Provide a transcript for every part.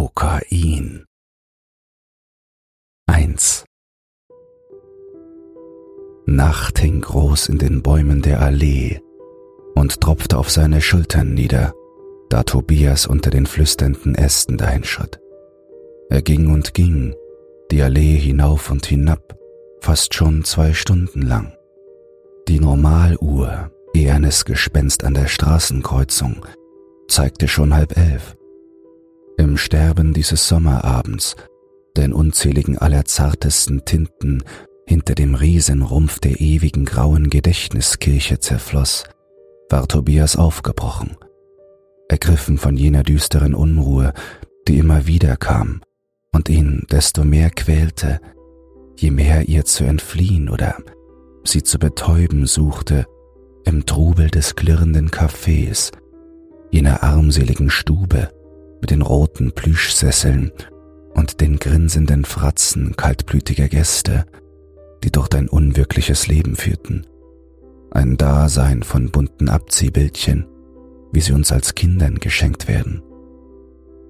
Kokain. 1. Nacht hing groß in den Bäumen der Allee und tropfte auf seine Schultern nieder, da Tobias unter den flüsternden Ästen dahinschritt. Er ging und ging, die Allee hinauf und hinab, fast schon zwei Stunden lang. Die Normaluhr, ehernes Gespenst an der Straßenkreuzung, zeigte schon halb elf. Im Sterben dieses Sommerabends, der in unzähligen allerzartesten Tinten hinter dem Riesenrumpf der ewigen grauen Gedächtniskirche zerfloss, war Tobias aufgebrochen, ergriffen von jener düsteren Unruhe, die immer wieder kam und ihn desto mehr quälte, je mehr ihr zu entfliehen oder sie zu betäuben suchte im Trubel des klirrenden Cafés, jener armseligen Stube mit den roten Plüschsesseln und den grinsenden Fratzen kaltblütiger Gäste, die dort ein unwirkliches Leben führten. Ein Dasein von bunten Abziehbildchen, wie sie uns als Kindern geschenkt werden.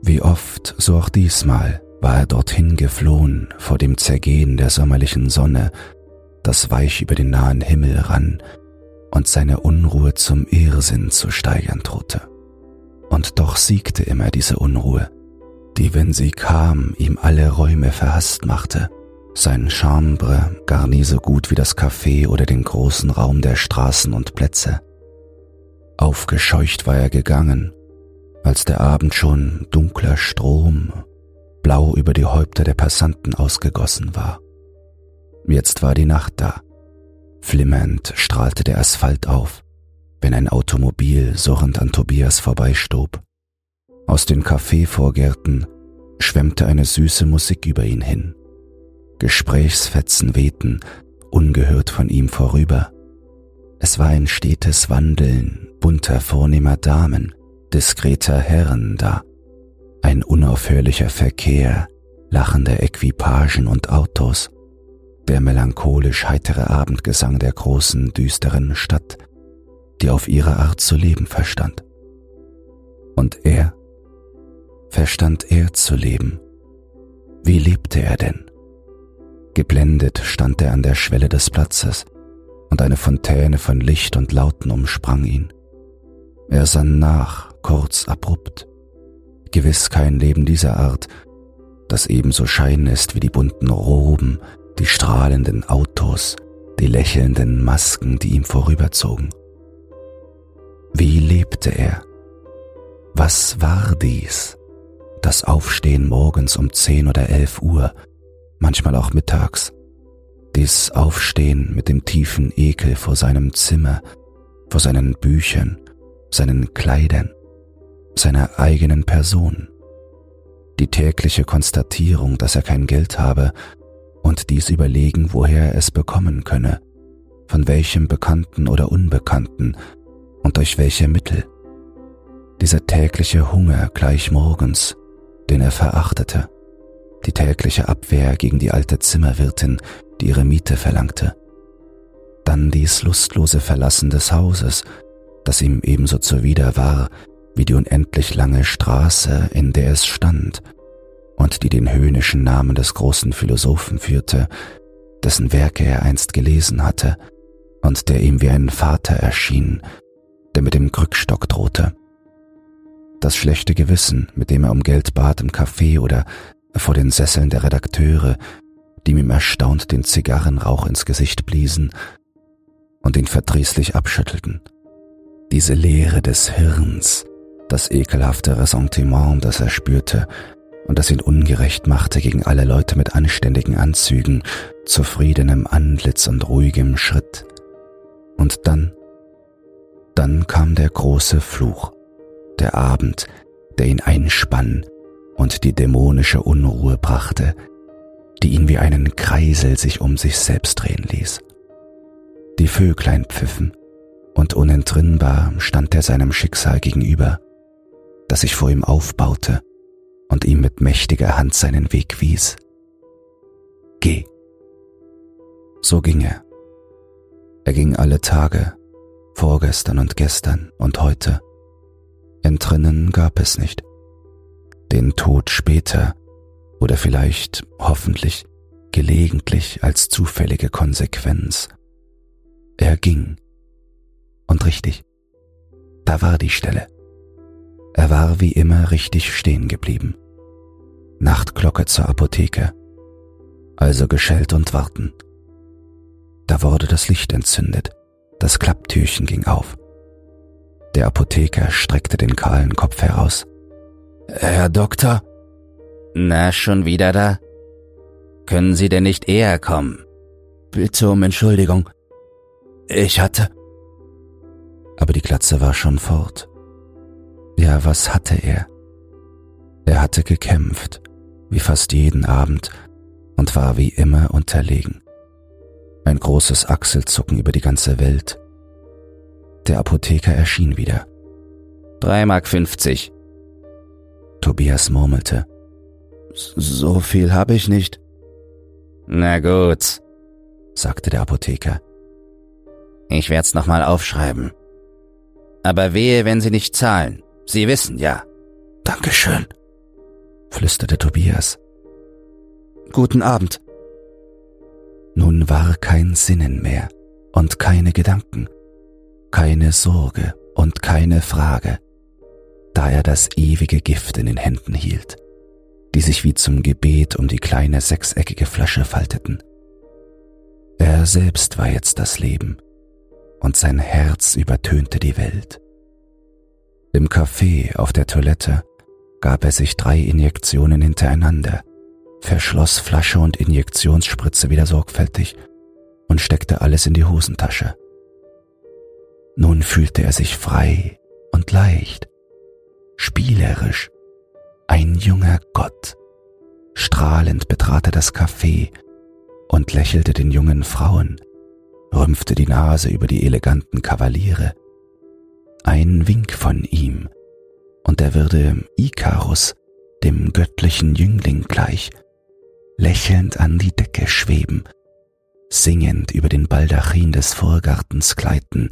Wie oft, so auch diesmal, war er dorthin geflohen vor dem Zergehen der sommerlichen Sonne, das weich über den nahen Himmel rann und seine Unruhe zum Irrsinn zu steigern drohte. Und doch siegte immer diese Unruhe, die, wenn sie kam, ihm alle Räume verhasst machte, sein Chambre gar nie so gut wie das Café oder den großen Raum der Straßen und Plätze. Aufgescheucht war er gegangen, als der Abend schon dunkler Strom blau über die Häupter der Passanten ausgegossen war. Jetzt war die Nacht da. Flimmernd strahlte der Asphalt auf, wenn ein Automobil surrend an Tobias vorbeistob. Aus den Kaffeevorgärten schwemmte eine süße Musik über ihn hin. Gesprächsfetzen wehten, ungehört von ihm vorüber. Es war ein stetes Wandeln bunter, vornehmer Damen, diskreter Herren da, ein unaufhörlicher Verkehr lachender Equipagen und Autos, der melancholisch heitere Abendgesang der großen, düsteren Stadt, die auf ihre Art zu leben verstand. Und er? Verstand er zu leben? Wie lebte er denn? Geblendet stand er an der Schwelle des Platzes, und eine Fontäne von Licht und Lauten umsprang ihn. Er sann nach, kurz abrupt, gewiss kein Leben dieser Art, das ebenso schein ist wie die bunten Roben, die strahlenden Autos, die lächelnden Masken, die ihm vorüberzogen. Wie lebte er? Was war dies? Das Aufstehen morgens um zehn oder elf Uhr, manchmal auch mittags. Dies Aufstehen mit dem tiefen Ekel vor seinem Zimmer, vor seinen Büchern, seinen Kleidern, seiner eigenen Person. Die tägliche Konstatierung, dass er kein Geld habe und dies überlegen, woher er es bekommen könne, von welchem Bekannten oder Unbekannten und durch welche Mittel. Dieser tägliche Hunger gleich morgens, den er verachtete, die tägliche Abwehr gegen die alte Zimmerwirtin, die ihre Miete verlangte. Dann dies lustlose Verlassen des Hauses, das ihm ebenso zuwider war wie die unendlich lange Straße, in der es stand und die den höhnischen Namen des großen Philosophen führte, dessen Werke er einst gelesen hatte und der ihm wie ein Vater erschien, der mit dem Krückstock drohte. Das schlechte Gewissen, mit dem er um Geld bat im Café oder vor den Sesseln der Redakteure, die ihm erstaunt den Zigarrenrauch ins Gesicht bliesen und ihn verdrießlich abschüttelten. Diese Leere des Hirns, das ekelhafte Ressentiment, das er spürte und das ihn ungerecht machte gegen alle Leute mit anständigen Anzügen, zufriedenem Antlitz und ruhigem Schritt. Und dann, dann kam der große Fluch, der Abend, der ihn einspann und die dämonische Unruhe brachte, die ihn wie einen Kreisel sich um sich selbst drehen ließ. Die Vöglein pfiffen, und unentrinnbar stand er seinem Schicksal gegenüber, das sich vor ihm aufbaute und ihm mit mächtiger Hand seinen Weg wies. Geh. So ging er. Er ging alle Tage, vorgestern und gestern und heute. Entrinnen gab es nicht. den Tod später oder vielleicht hoffentlich gelegentlich als zufällige Konsequenz. Er ging. Und richtig, da war die Stelle. Er war wie immer richtig stehen geblieben. Nachtglocke zur Apotheke. Also geschellt und warten. Da wurde das Licht entzündet. Das Klapptürchen ging auf. Der Apotheker streckte den kahlen Kopf heraus. Herr Doktor? Na, schon wieder da? Können Sie denn nicht eher kommen? Bitte um Entschuldigung. Ich hatte. Aber die Glatze war schon fort. Ja, was hatte er? Er hatte gekämpft, wie fast jeden Abend, und war wie immer unterlegen. Ein großes Achselzucken über die ganze Welt. Der Apotheker erschien wieder. Drei Mark fünfzig. Tobias murmelte. So viel habe ich nicht. Na gut, sagte der Apotheker. Ich werd's nochmal aufschreiben. Aber wehe, wenn Sie nicht zahlen. Sie wissen ja. Dankeschön, flüsterte Tobias. Guten Abend. Nun war kein Sinnen mehr und keine Gedanken, keine Sorge und keine Frage, da er das ewige Gift in den Händen hielt die sich wie zum Gebet um die kleine sechseckige Flasche falteten. Er selbst war jetzt das Leben, und sein Herz übertönte die Welt. Im Café auf der Toilette gab er sich drei Injektionen hintereinander, verschloss Flasche und Injektionsspritze wieder sorgfältig und steckte alles in die Hosentasche. Nun fühlte er sich frei und leicht, spielerisch ein junger Gott. Strahlend betrat er das Café und lächelte den jungen Frauen, rümpfte die Nase über die eleganten Kavaliere. Ein Wink von ihm, und er würde Ikarus, dem göttlichen Jüngling gleich, lächelnd an die Decke schweben, singend über den Baldachin des Vorgartens gleiten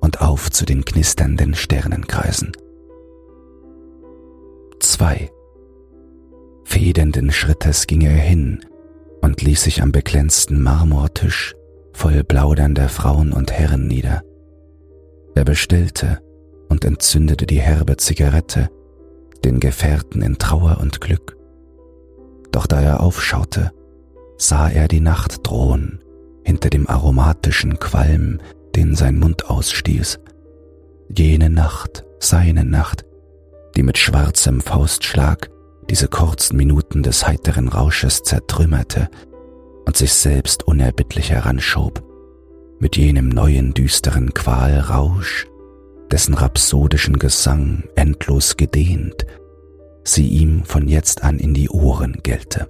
und auf zu den knisternden Sternenkreisen. 2. Federnden Schrittes ging er hin und ließ sich am beglänzten Marmortisch voll plaudernder Frauen und Herren nieder. Er bestellte und entzündete die herbe Zigarette, den Gefährten in Trauer und Glück. Doch da er aufschaute, sah er die Nacht drohen hinter dem aromatischen Qualm, den sein Mund ausstieß. Jene Nacht, seine Nacht, die mit schwarzem Faustschlag diese kurzen Minuten des heiteren Rausches zertrümmerte und sich selbst unerbittlich heranschob, mit jenem neuen düsteren Qualrausch, dessen rhapsodischen Gesang endlos gedehnt sie ihm von jetzt an in die Ohren gellte.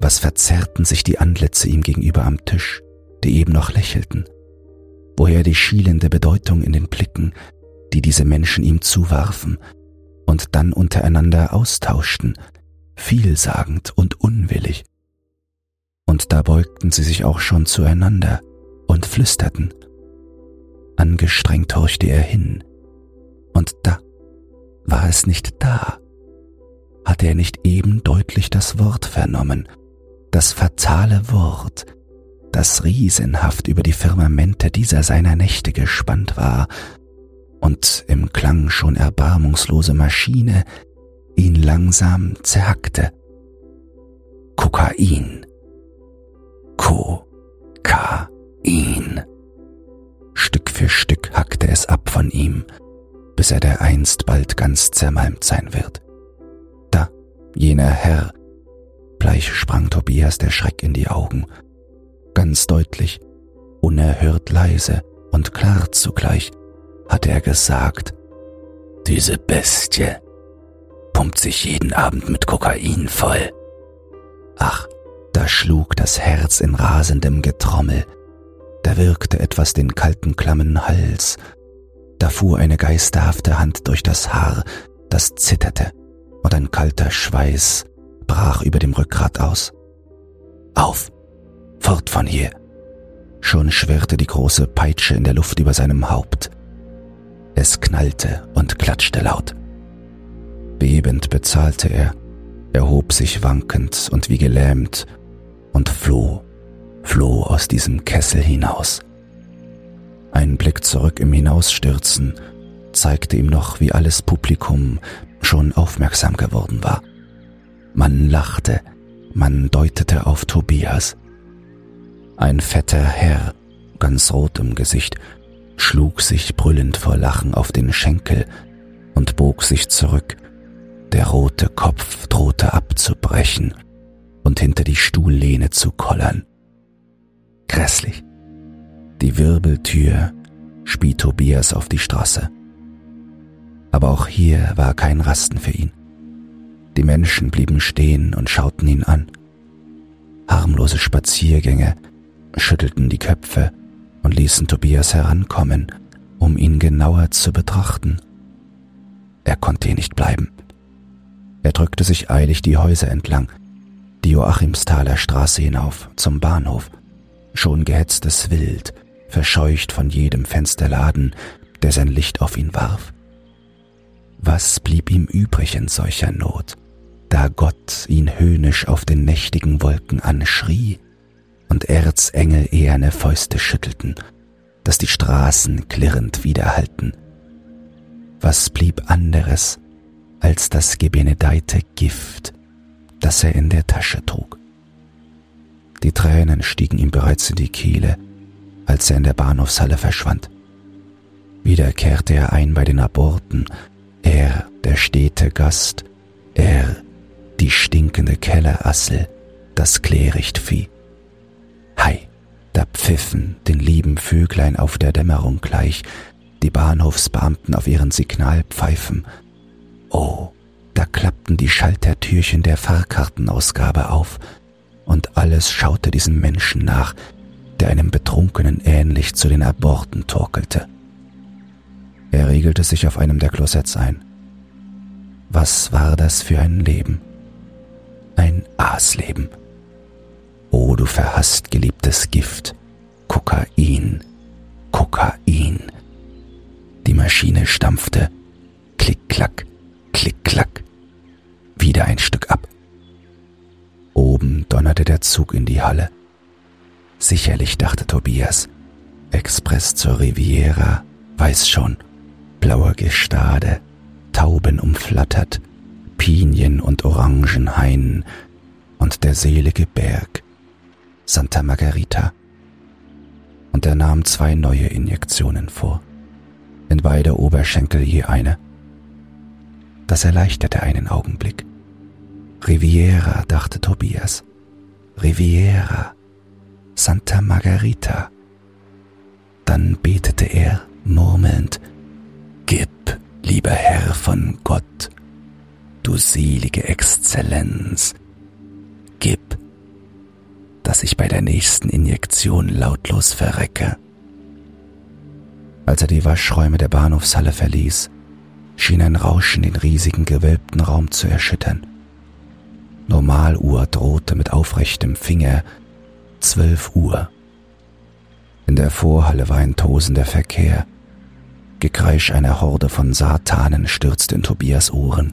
Was verzerrten sich die Antlitze ihm gegenüber am Tisch, die eben noch lächelten? Woher die schielende Bedeutung in den Blicken, die diese Menschen ihm zuwarfen und dann untereinander austauschten, vielsagend und unwillig. Und da beugten sie sich auch schon zueinander und flüsterten. Angestrengt horchte er hin, und da war es nicht da. Hatte er nicht eben deutlich das Wort vernommen, das fatale Wort, das riesenhaft über die Firmamente dieser seiner Nächte gespannt war und im Klang schon erbarmungslose Maschine ihn langsam zerhackte. Kokain. Kokain. Stück für Stück hackte es ab von ihm, bis er dereinst bald ganz zermalmt sein wird. Da, jener Herr, bleich sprang Tobias der Schreck in die Augen, ganz deutlich, unerhört leise und klar zugleich, hatte er gesagt, diese Bestie pumpt sich jeden Abend mit Kokain voll. Ach, da schlug das Herz in rasendem Getrommel, da wirkte etwas den kalten klammen Hals, da fuhr eine geisterhafte Hand durch das Haar, das zitterte, und ein kalter Schweiß brach über dem Rückgrat aus. Auf, fort von hier! Schon schwirrte die große Peitsche in der Luft über seinem Haupt. Es knallte und klatschte laut. Bebend bezahlte er, erhob sich wankend und wie gelähmt und floh, floh aus diesem Kessel hinaus. Ein Blick zurück im Hinausstürzen zeigte ihm noch, wie alles Publikum schon aufmerksam geworden war. Man lachte, man deutete auf Tobias. Ein fetter Herr, ganz rot im Gesicht, schlug sich brüllend vor Lachen auf den Schenkel und bog sich zurück. Der rote Kopf drohte abzubrechen und hinter die Stuhllehne zu kollern. Grässlich. Die Wirbeltür spie Tobias auf die Straße. Aber auch hier war kein Rasten für ihn. Die Menschen blieben stehen und schauten ihn an. Harmlose Spaziergänge schüttelten die Köpfe und ließen Tobias herankommen, um ihn genauer zu betrachten. Er konnte hier nicht bleiben. Er drückte sich eilig die Häuser entlang, die Joachimsthaler Straße hinauf zum Bahnhof, schon gehetztes Wild, verscheucht von jedem Fensterladen, der sein Licht auf ihn warf. Was blieb ihm übrig in solcher Not, da Gott ihn höhnisch auf den nächtigen Wolken anschrie und Erzengel eherne Fäuste schüttelten, dass die Straßen klirrend widerhallten? Was blieb anderes als das gebenedeite Gift, das er in der Tasche trug? Die Tränen stiegen ihm bereits in die Kehle, als er in der Bahnhofshalle verschwand. Wieder kehrte er ein bei den Aborten er, der stete Gast, er, die stinkende Kellerassel, das Klärichtvieh. Hei, da pfiffen den lieben Vöglein auf der Dämmerung gleich, die Bahnhofsbeamten auf ihren Signalpfeifen. Oh, da klappten die Schaltertürchen der Fahrkartenausgabe auf, und alles schaute diesem Menschen nach, der einem Betrunkenen ähnlich zu den Aborten torkelte. Er regelte sich auf einem der Klosets ein. Was war das für ein Leben? Ein Aasleben. O du verhasst geliebtes Gift, Kokain, Kokain. Die Maschine stampfte, klick, klack, klick, klack, wieder ein Stück ab. Oben donnerte der Zug in die Halle. Sicherlich, dachte Tobias, Express zur Riviera, weiß schon, blauer Gestade, Tauben umflattert, Pinien und Orangenhainen und der selige Berg, Santa Margarita. Und er nahm zwei neue Injektionen vor, in beide Oberschenkel je eine. Das erleichterte einen Augenblick. Riviera, dachte Tobias. Riviera, Santa Margarita. Dann betete er, murmelnd, Gib, lieber Herr von Gott, du selige Exzellenz, gib, dass ich bei der nächsten Injektion lautlos verrecke. Als er die Waschräume der Bahnhofshalle verließ, schien ein Rauschen den riesigen gewölbten Raum zu erschüttern. Normaluhr drohte mit aufrechtem Finger zwölf Uhr. In der Vorhalle war ein tosender Verkehr, Gekreisch einer Horde von Satanen stürzte in Tobias Ohren,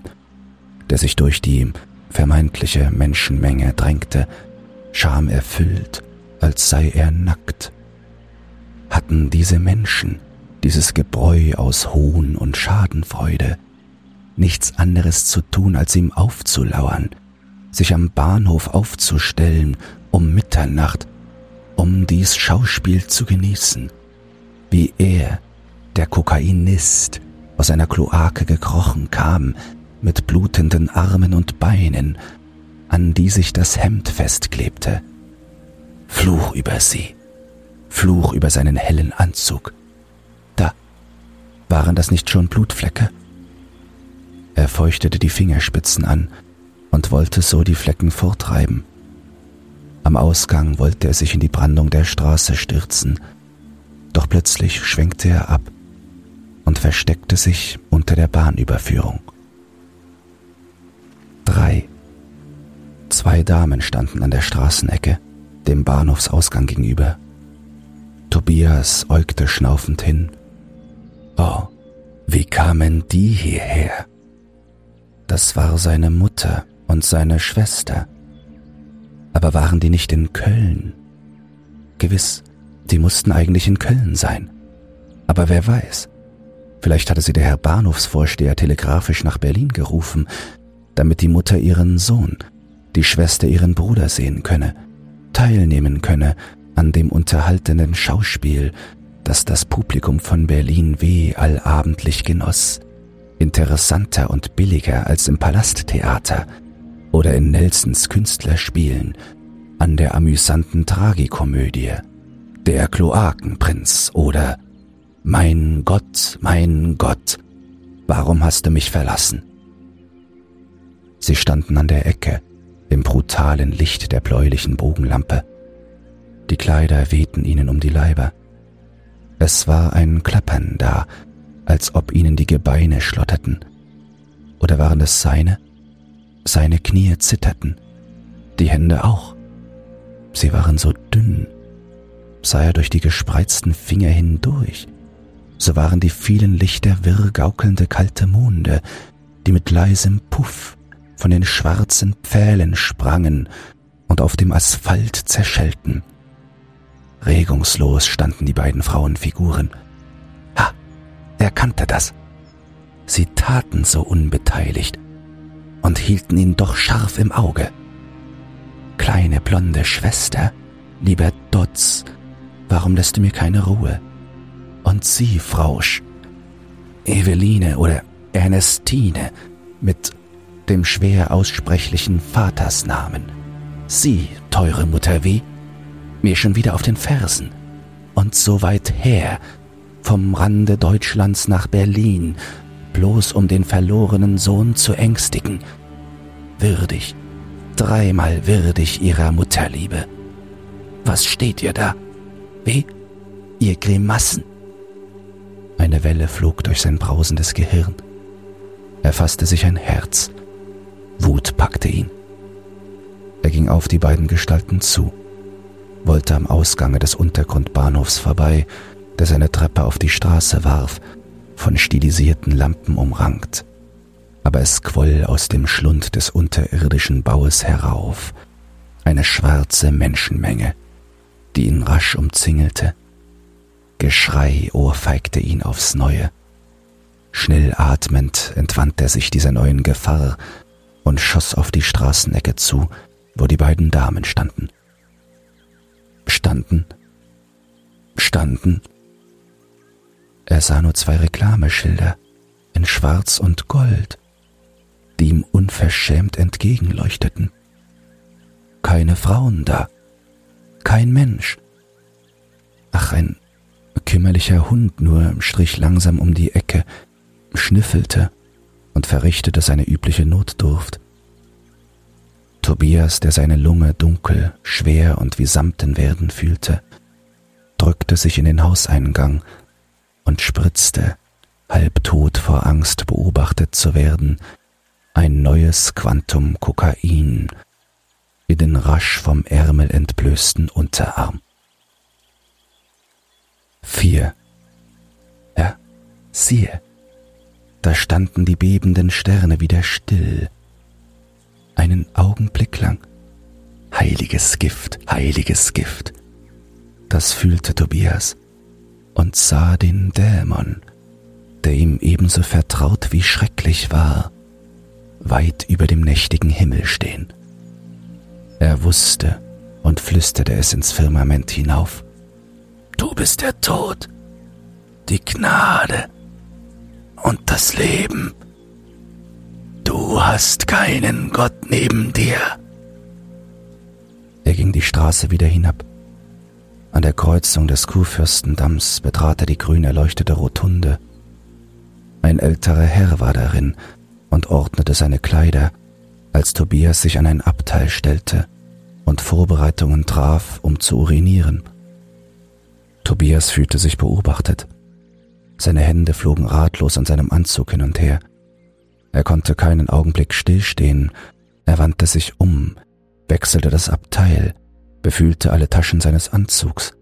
der sich durch die vermeintliche Menschenmenge drängte, schamerfüllt, als sei er nackt. Hatten diese Menschen, dieses Gebräu aus Hohn und Schadenfreude, nichts anderes zu tun, als ihm aufzulauern, sich am Bahnhof aufzustellen um Mitternacht, um dies Schauspiel zu genießen, wie er der Kokainist aus einer Kloake gekrochen kam, mit blutenden Armen und Beinen, an die sich das Hemd festklebte. Fluch über sie, Fluch über seinen hellen Anzug. Da, waren das nicht schon Blutflecke? Er feuchtete die Fingerspitzen an und wollte so die Flecken fortreiben. Am Ausgang wollte er sich in die Brandung der Straße stürzen, doch plötzlich schwenkte er ab und versteckte sich unter der Bahnüberführung. Drei. Zwei Damen standen an der Straßenecke, dem Bahnhofsausgang gegenüber. Tobias äugte schnaufend hin. Oh, wie kamen die hierher? Das war seine Mutter und seine Schwester. Aber waren die nicht in Köln? Gewiss, die mussten eigentlich in Köln sein. Aber wer weiß, vielleicht hatte sie der Herr Bahnhofsvorsteher telegrafisch nach Berlin gerufen, damit die Mutter ihren Sohn, die Schwester ihren Bruder sehen könne, teilnehmen könne an dem unterhaltenden Schauspiel, das das Publikum von Berlin weh allabendlich genoss, interessanter und billiger als im Palasttheater oder in Nelsons Künstlerspielen, an der amüsanten Tragikomödie, der Kloakenprinz oder Mein Gott, mein Gott, warum hast du mich verlassen? Sie standen an der Ecke, im brutalen Licht der bläulichen Bogenlampe. Die Kleider wehten ihnen um die Leiber. Es war ein Klappern da, als ob ihnen die Gebeine schlotterten. Oder waren es seine? Seine Knie zitterten, die Hände auch. Sie waren so dünn, sah er durch die gespreizten Finger hindurch. So waren die vielen Lichter wirr gaukelnde kalte Monde, die mit leisem Puff von den schwarzen Pfählen sprangen und auf dem Asphalt zerschellten. Regungslos standen die beiden Frauenfiguren. Ha, er kannte das. Sie taten so unbeteiligt und hielten ihn doch scharf im Auge. Kleine blonde Schwester, lieber Dotz, warum lässt du mir keine Ruhe? Und Sie, Frau Sch Eveline oder Ernestine mit dem schwer aussprechlichen Vatersnamen. Sie, teure Mutter wie, mir schon wieder auf den Fersen. Und so weit her, vom Rande Deutschlands nach Berlin, bloß um den verlorenen Sohn zu ängstigen. Würdig, dreimal würdig ihrer Mutterliebe. Was steht ihr da? Wie? Ihr Grimassen. Eine Welle flog durch sein brausendes Gehirn. Er fasste sich ein Herz. Wut packte ihn. Er ging auf die beiden Gestalten zu wollte am Ausgange des Untergrundbahnhofs vorbei, der seine Treppe auf die Straße warf, von stilisierten Lampen umrankt. Aber es quoll aus dem Schlund des unterirdischen Baues herauf, eine schwarze Menschenmenge, die ihn rasch umzingelte. Geschrei ohrfeigte ihn aufs Neue. Schnell atmend entwand er sich dieser neuen Gefahr und schoss auf die Straßenecke zu, wo die beiden Damen standen standen, standen. Er sah nur zwei Reklameschilder in Schwarz und Gold, die ihm unverschämt entgegenleuchteten. Keine Frauen da, kein Mensch. Ach, ein kümmerlicher Hund nur strich langsam um die Ecke, schnüffelte und verrichtete seine übliche Notdurft. Tobias, der seine Lunge dunkel, schwer und wie Samten werden fühlte, drückte sich in den Hauseingang und spritzte, halbtot vor Angst beobachtet zu werden, ein neues Quantum Kokain in den rasch vom Ärmel entblößten Unterarm. Vier. Ja, siehe, da standen die bebenden Sterne wieder still, einen Augenblick lang. Heiliges Gift, heiliges Gift. Das fühlte Tobias und sah den Dämon, der ihm ebenso vertraut wie schrecklich war, weit über dem nächtigen Himmel stehen. Er wusste und flüsterte es ins Firmament hinauf. Du bist der Tod, die Gnade und das Leben. Du hast keinen Gott neben dir. Er ging die Straße wieder hinab. An der Kreuzung des Kurfürstendamms betrat er die grün erleuchtete Rotunde. Ein älterer Herr war darin und ordnete seine Kleider, als Tobias sich an ein Abteil stellte und Vorbereitungen traf, um zu urinieren. Tobias fühlte sich beobachtet. Seine Hände flogen ratlos an seinem Anzug hin und her. Er konnte keinen Augenblick stillstehen, er wandte sich um, wechselte das Abteil, befühlte alle Taschen seines Anzugs,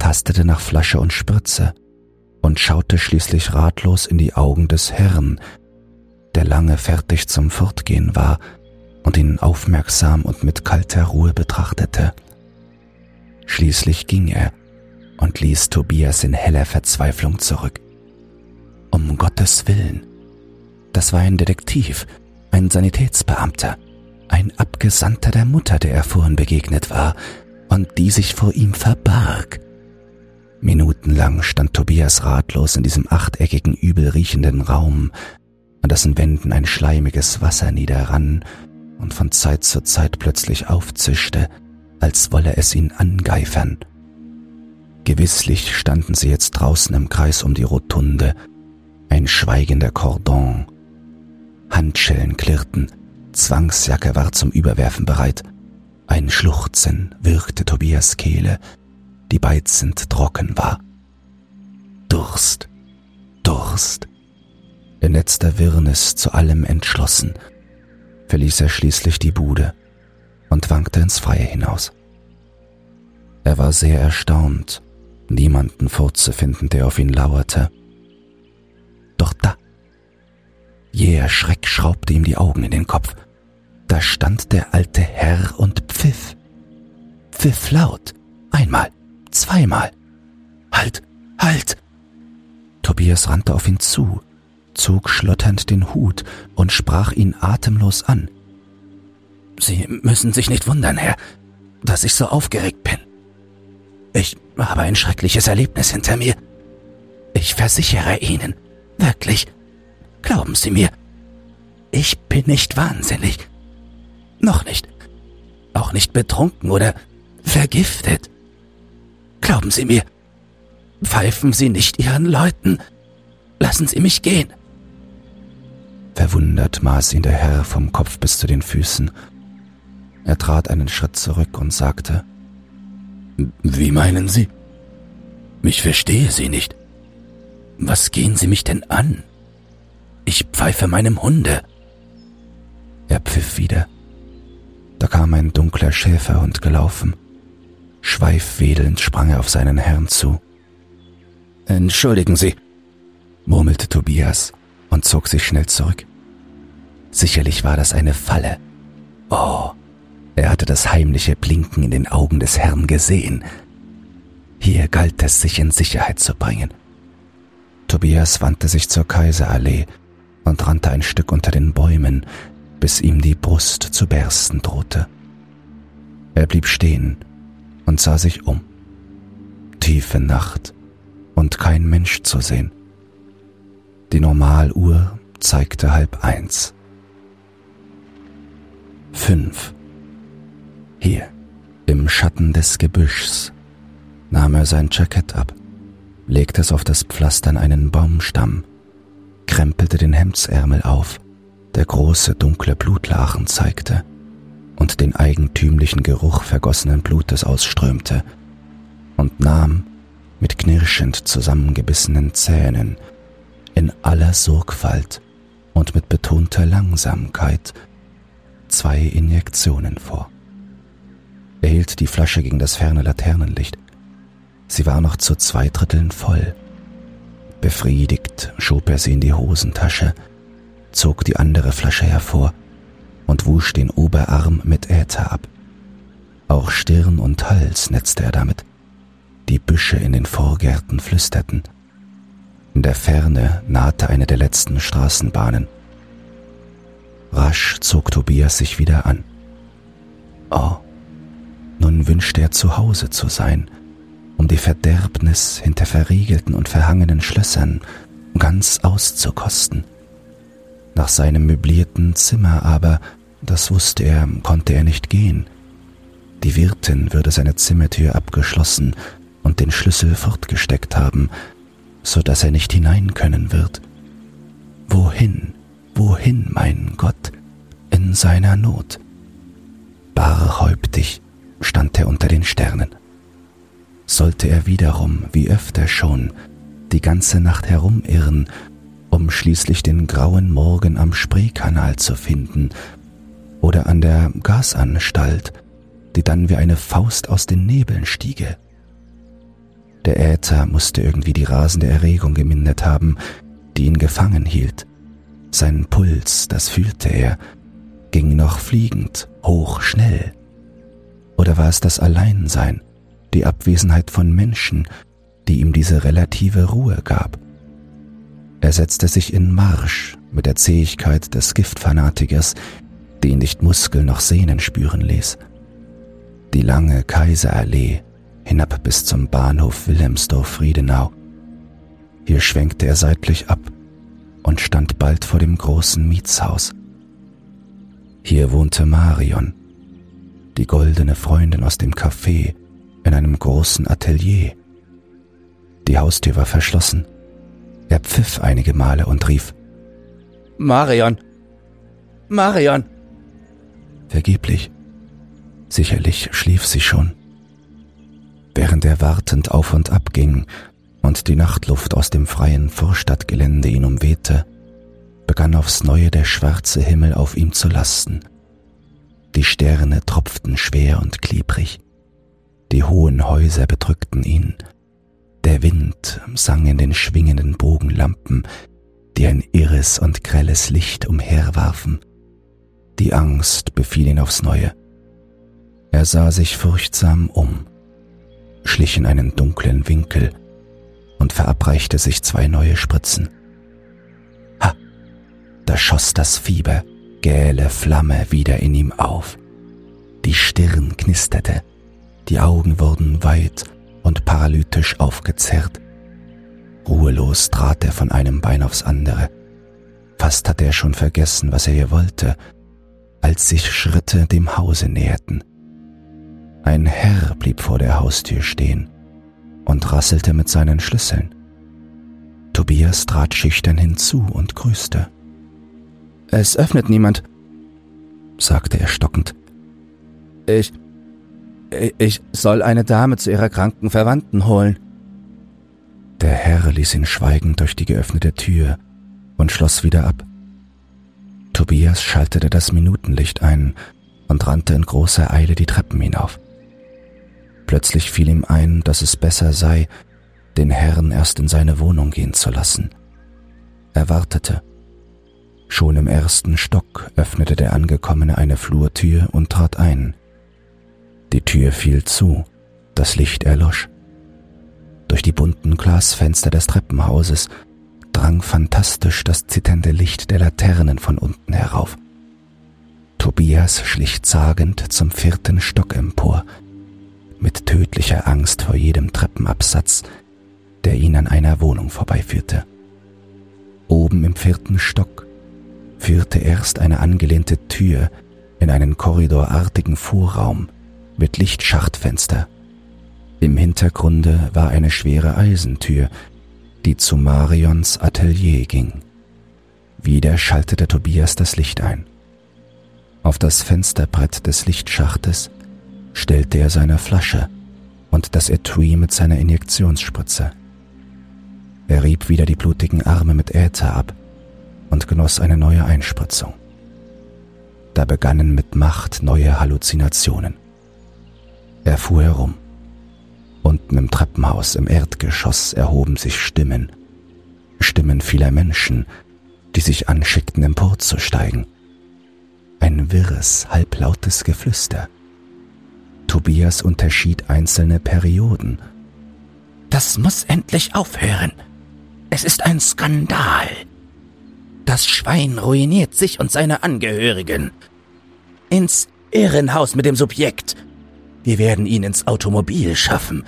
tastete nach Flasche und Spritze und schaute schließlich ratlos in die Augen des Herrn, der lange fertig zum Fortgehen war und ihn aufmerksam und mit kalter Ruhe betrachtete. Schließlich ging er und ließ Tobias in heller Verzweiflung zurück. Um Gottes Willen. Das war ein Detektiv, ein Sanitätsbeamter, ein Abgesandter der Mutter, der er vorhin begegnet war und die sich vor ihm verbarg. Minutenlang stand Tobias ratlos in diesem achteckigen, übel riechenden Raum, an dessen Wänden ein schleimiges Wasser niederrann und von Zeit zu Zeit plötzlich aufzischte, als wolle es ihn angeifern. Gewisslich standen sie jetzt draußen im Kreis um die Rotunde, ein schweigender Kordon. Handschellen klirrten, Zwangsjacke war zum Überwerfen bereit. Ein Schluchzen wirkte Tobias Kehle, die beizend trocken war. Durst, Durst. In letzter Wirrnis zu allem entschlossen, verließ er schließlich die Bude und wankte ins Freie hinaus. Er war sehr erstaunt, niemanden vorzufinden, der auf ihn lauerte. Doch da, jäher Schreck schraubte ihm die Augen in den Kopf. Da stand der alte Herr und pfiff. Pfiff laut. Einmal, zweimal. Halt, halt! Tobias rannte auf ihn zu, zog schlotternd den Hut und sprach ihn atemlos an. Sie müssen sich nicht wundern, Herr, dass ich so aufgeregt bin. Ich habe ein schreckliches Erlebnis hinter mir. Ich versichere Ihnen, wirklich, glauben Sie mir, ich bin nicht wahnsinnig. Noch nicht. Auch nicht betrunken oder vergiftet. Glauben Sie mir, pfeifen Sie nicht Ihren Leuten. Lassen Sie mich gehen. Verwundert maß ihn der Herr vom Kopf bis zu den Füßen. Er trat einen Schritt zurück und sagte, Wie meinen Sie? Ich verstehe Sie nicht. Was gehen Sie mich denn an? Ich pfeife meinem Hunde. Er pfiff wieder. Da kam ein dunkler Schäferhund gelaufen. Schweifwedelnd sprang er auf seinen Herrn zu. Entschuldigen Sie, murmelte Tobias und zog sich schnell zurück. Sicherlich war das eine Falle. Oh, er hatte das heimliche Blinken in den Augen des Herrn gesehen. Hier galt es, sich in Sicherheit zu bringen. Tobias wandte sich zur Kaiserallee und rannte ein Stück unter den Bäumen, bis ihm die Brust zu bersten drohte. Er blieb stehen und sah sich um. Tiefe Nacht und kein Mensch zu sehen. Die Normaluhr zeigte halb eins. Fünf. Hier, im Schatten des Gebüschs, nahm er sein Jackett ab, legte es auf das Pflaster an einen Baumstamm, krempelte den Hemdsärmel auf der große dunkle Blutlachen zeigte und den eigentümlichen Geruch vergossenen Blutes ausströmte, und nahm mit knirschend zusammengebissenen Zähnen in aller Sorgfalt und mit betonter Langsamkeit zwei Injektionen vor. Er hielt die Flasche gegen das ferne Laternenlicht. Sie war noch zu zwei Dritteln voll. Befriedigt schob er sie in die Hosentasche, zog die andere Flasche hervor und wusch den Oberarm mit Äther ab. Auch Stirn und Hals netzte er damit. Die Büsche in den Vorgärten flüsterten. In der Ferne nahte eine der letzten Straßenbahnen. Rasch zog Tobias sich wieder an. Oh, nun wünschte er zu Hause zu sein, um die Verderbnis hinter verriegelten und verhangenen Schlössern ganz auszukosten. Nach seinem möblierten Zimmer aber, das wusste er, konnte er nicht gehen. Die Wirtin würde seine Zimmertür abgeschlossen und den Schlüssel fortgesteckt haben, so dass er nicht hinein können wird. Wohin, wohin, mein Gott, in seiner Not? Barhäuptig stand er unter den Sternen. Sollte er wiederum, wie öfter schon, die ganze Nacht herumirren um schließlich den grauen Morgen am Spreekanal zu finden oder an der Gasanstalt, die dann wie eine Faust aus den Nebeln stiege. Der Äther musste irgendwie die rasende Erregung gemindert haben, die ihn gefangen hielt, Sein Puls, das fühlte er, ging noch fliegend, hoch, schnell. Oder war es das Alleinsein, die Abwesenheit von Menschen, die ihm diese relative Ruhe gab? Er setzte sich in Marsch mit der Zähigkeit des Giftfanatikers, die nicht Muskel noch Sehnen spüren ließ. Die lange Kaiserallee hinab bis zum Bahnhof Wilhelmsdorf-Friedenau. Hier schwenkte er seitlich ab und stand bald vor dem großen Mietshaus. Hier wohnte Marion, die goldene Freundin aus dem Café in einem großen Atelier. Die Haustür war verschlossen. Er pfiff einige Male und rief Marion. Marion. Vergeblich. Sicherlich schlief sie schon. Während er wartend auf und ab ging und die Nachtluft aus dem freien Vorstadtgelände ihn umwehte, begann aufs neue der schwarze Himmel auf ihm zu lasten. Die Sterne tropften schwer und klebrig, die hohen Häuser bedrückten ihn, der Wind sang in den schwingenden Bogenlampen, die ein irres und grelles Licht umherwarfen. Die Angst befiel ihn aufs neue. Er sah sich furchtsam um, schlich in einen dunklen Winkel und verabreichte sich zwei neue Spritzen. Ha! Da schoss das Fieber, gähle Flamme wieder in ihm auf. Die Stirn knisterte, die Augen wurden weit und paralytisch aufgezerrt. Ruhelos trat er von einem Bein aufs andere. Fast hatte er schon vergessen, was er hier wollte, als sich Schritte dem Hause näherten. Ein Herr blieb vor der Haustür stehen und rasselte mit seinen Schlüsseln. Tobias trat schüchtern hinzu und grüßte. Es öffnet niemand, sagte er stockend. Ich. Ich soll eine Dame zu ihrer kranken Verwandten holen. Der Herr ließ ihn schweigend durch die geöffnete Tür und schloss wieder ab. Tobias schaltete das Minutenlicht ein und rannte in großer Eile die Treppen hinauf. Plötzlich fiel ihm ein, dass es besser sei, den Herrn erst in seine Wohnung gehen zu lassen. Er wartete. Schon im ersten Stock öffnete der Angekommene eine Flurtür und trat ein. Die Tür fiel zu, das Licht erlosch. Durch die bunten Glasfenster des Treppenhauses drang fantastisch das zitternde Licht der Laternen von unten herauf. Tobias schlich zagend zum vierten Stock empor, mit tödlicher Angst vor jedem Treppenabsatz, der ihn an einer Wohnung vorbeiführte. Oben im vierten Stock führte erst eine angelehnte Tür in einen korridorartigen Vorraum mit Lichtschachtfenster. Im Hintergrunde war eine schwere Eisentür, die zu Marions Atelier ging. Wieder schaltete Tobias das Licht ein. Auf das Fensterbrett des Lichtschachtes stellte er seine Flasche und das Etui mit seiner Injektionsspritze. Er rieb wieder die blutigen Arme mit Äther ab und genoss eine neue Einspritzung. Da begannen mit Macht neue Halluzinationen. Er fuhr herum. Unten im Treppenhaus im Erdgeschoss erhoben sich Stimmen, Stimmen vieler Menschen, die sich anschickten emporzusteigen. Ein wirres, halblautes Geflüster. Tobias unterschied einzelne Perioden. Das muss endlich aufhören. Es ist ein Skandal. Das Schwein ruiniert sich und seine Angehörigen. Ins Irrenhaus mit dem Subjekt. Wir werden ihn ins Automobil schaffen.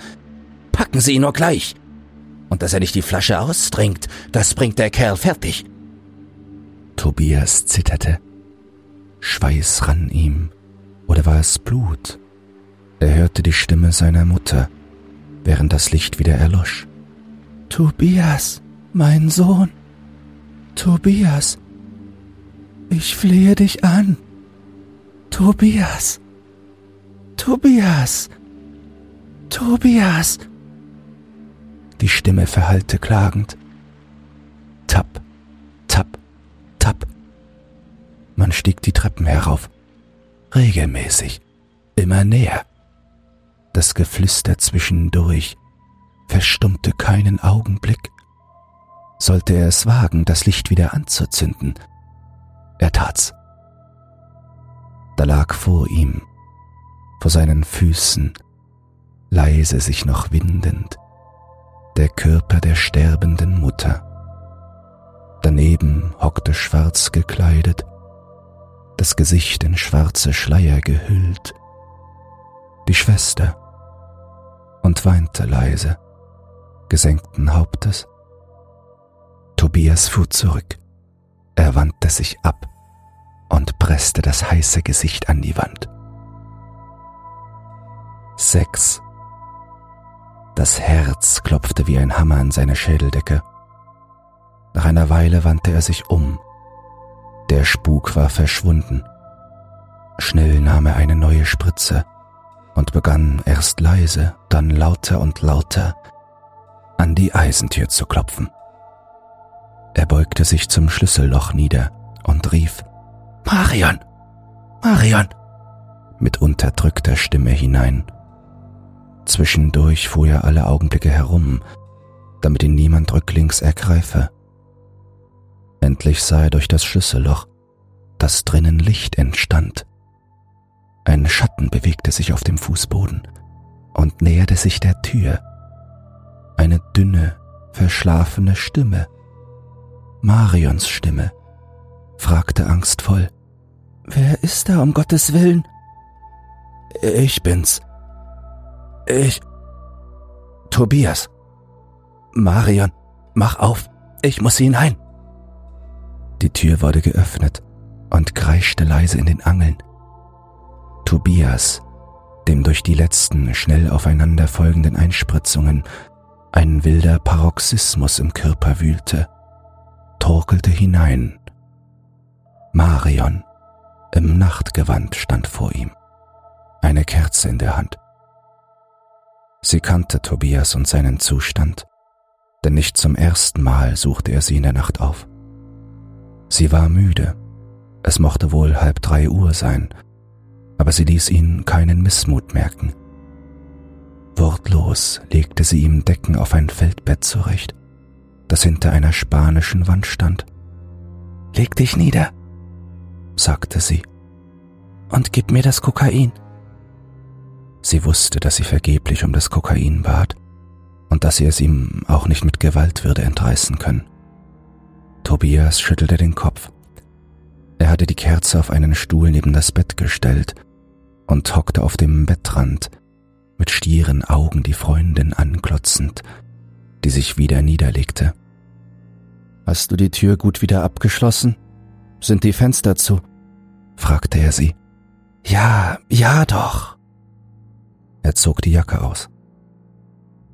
Packen Sie ihn nur gleich. Und dass er nicht die Flasche austrinkt, das bringt der Kerl fertig. Tobias zitterte. Schweiß rann ihm. Oder war es Blut? Er hörte die Stimme seiner Mutter, während das Licht wieder erlosch. Tobias, mein Sohn. Tobias, ich flehe dich an. Tobias. Tobias. Tobias. Die Stimme verhallte klagend. Tapp, tapp, tapp. Man stieg die Treppen herauf. Regelmäßig. Immer näher. Das Geflüster zwischendurch verstummte keinen Augenblick. Sollte er es wagen, das Licht wieder anzuzünden, Er tat's. Da lag vor ihm, vor seinen Füßen, leise sich noch windend, der Körper der sterbenden Mutter. Daneben hockte schwarz gekleidet, das Gesicht in schwarze Schleier gehüllt, die Schwester, und weinte leise, gesenkten Hauptes. Tobias fuhr zurück, er wandte sich ab und presste das heiße Gesicht an die Wand. Sechs. Das Herz klopfte wie ein Hammer an seine Schädeldecke. Nach einer Weile wandte er sich um. Der Spuk war verschwunden. Schnell nahm er eine neue Spritze und begann erst leise, dann lauter und lauter an die Eisentür zu klopfen. Er beugte sich zum Schlüsselloch nieder und rief Marion. Marion. mit unterdrückter Stimme hinein. Zwischendurch fuhr er alle Augenblicke herum, damit ihn niemand rücklings ergreife. Endlich sah er durch das Schlüsselloch, dass drinnen Licht entstand. Ein Schatten bewegte sich auf dem Fußboden und näherte sich der Tür. Eine dünne, verschlafene Stimme, Marions Stimme, fragte angstvoll, Wer ist da um Gottes willen? Ich bin's. Ich. Tobias. Marion, mach auf, ich muss hinein. Die Tür wurde geöffnet und kreischte leise in den Angeln. Tobias, dem durch die letzten schnell aufeinander folgenden Einspritzungen ein wilder Paroxysmus im Körper wühlte, torkelte hinein. Marion im Nachtgewand stand vor ihm, eine Kerze in der Hand. Sie kannte Tobias und seinen Zustand, denn nicht zum ersten Mal suchte er sie in der Nacht auf. Sie war müde, es mochte wohl halb drei Uhr sein, aber sie ließ ihn keinen Missmut merken. Wortlos legte sie ihm Decken auf ein Feldbett zurecht, das hinter einer spanischen Wand stand. Leg dich nieder, sagte sie, und gib mir das Kokain. Sie wusste, dass sie vergeblich um das Kokain bat und dass sie es ihm auch nicht mit Gewalt würde entreißen können. Tobias schüttelte den Kopf. Er hatte die Kerze auf einen Stuhl neben das Bett gestellt und hockte auf dem Bettrand, mit stieren Augen die Freundin anklotzend, die sich wieder niederlegte. Hast du die Tür gut wieder abgeschlossen? Sind die Fenster zu? fragte er sie. Ja, ja doch. Er zog die Jacke aus.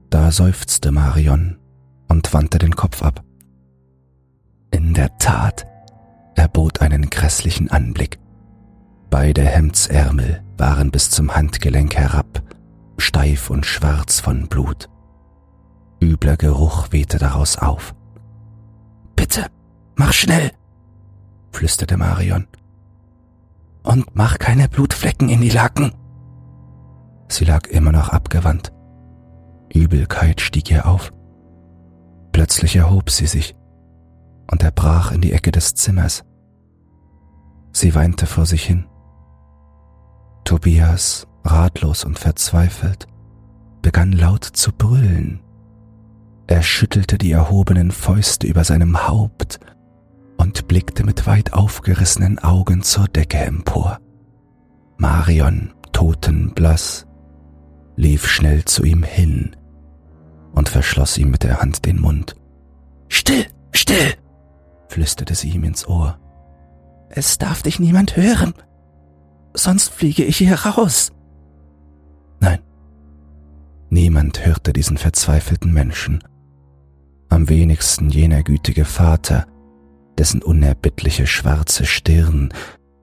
Da seufzte Marion und wandte den Kopf ab. In der Tat, er bot einen grässlichen Anblick. Beide Hemdsärmel waren bis zum Handgelenk herab, steif und schwarz von Blut. Übler Geruch wehte daraus auf. Bitte, mach schnell, flüsterte Marion. Und mach keine Blutflecken in die Laken. Sie lag immer noch abgewandt. Übelkeit stieg ihr auf. Plötzlich erhob sie sich und er brach in die Ecke des Zimmers. Sie weinte vor sich hin. Tobias, ratlos und verzweifelt, begann laut zu brüllen. Er schüttelte die erhobenen Fäuste über seinem Haupt und blickte mit weit aufgerissenen Augen zur Decke empor. Marion, totenblass, lief schnell zu ihm hin und verschloss ihm mit der Hand den Mund. Still, still, flüsterte sie ihm ins Ohr. Es darf dich niemand hören, sonst fliege ich hier raus. Nein, niemand hörte diesen verzweifelten Menschen, am wenigsten jener gütige Vater, dessen unerbittliche schwarze Stirn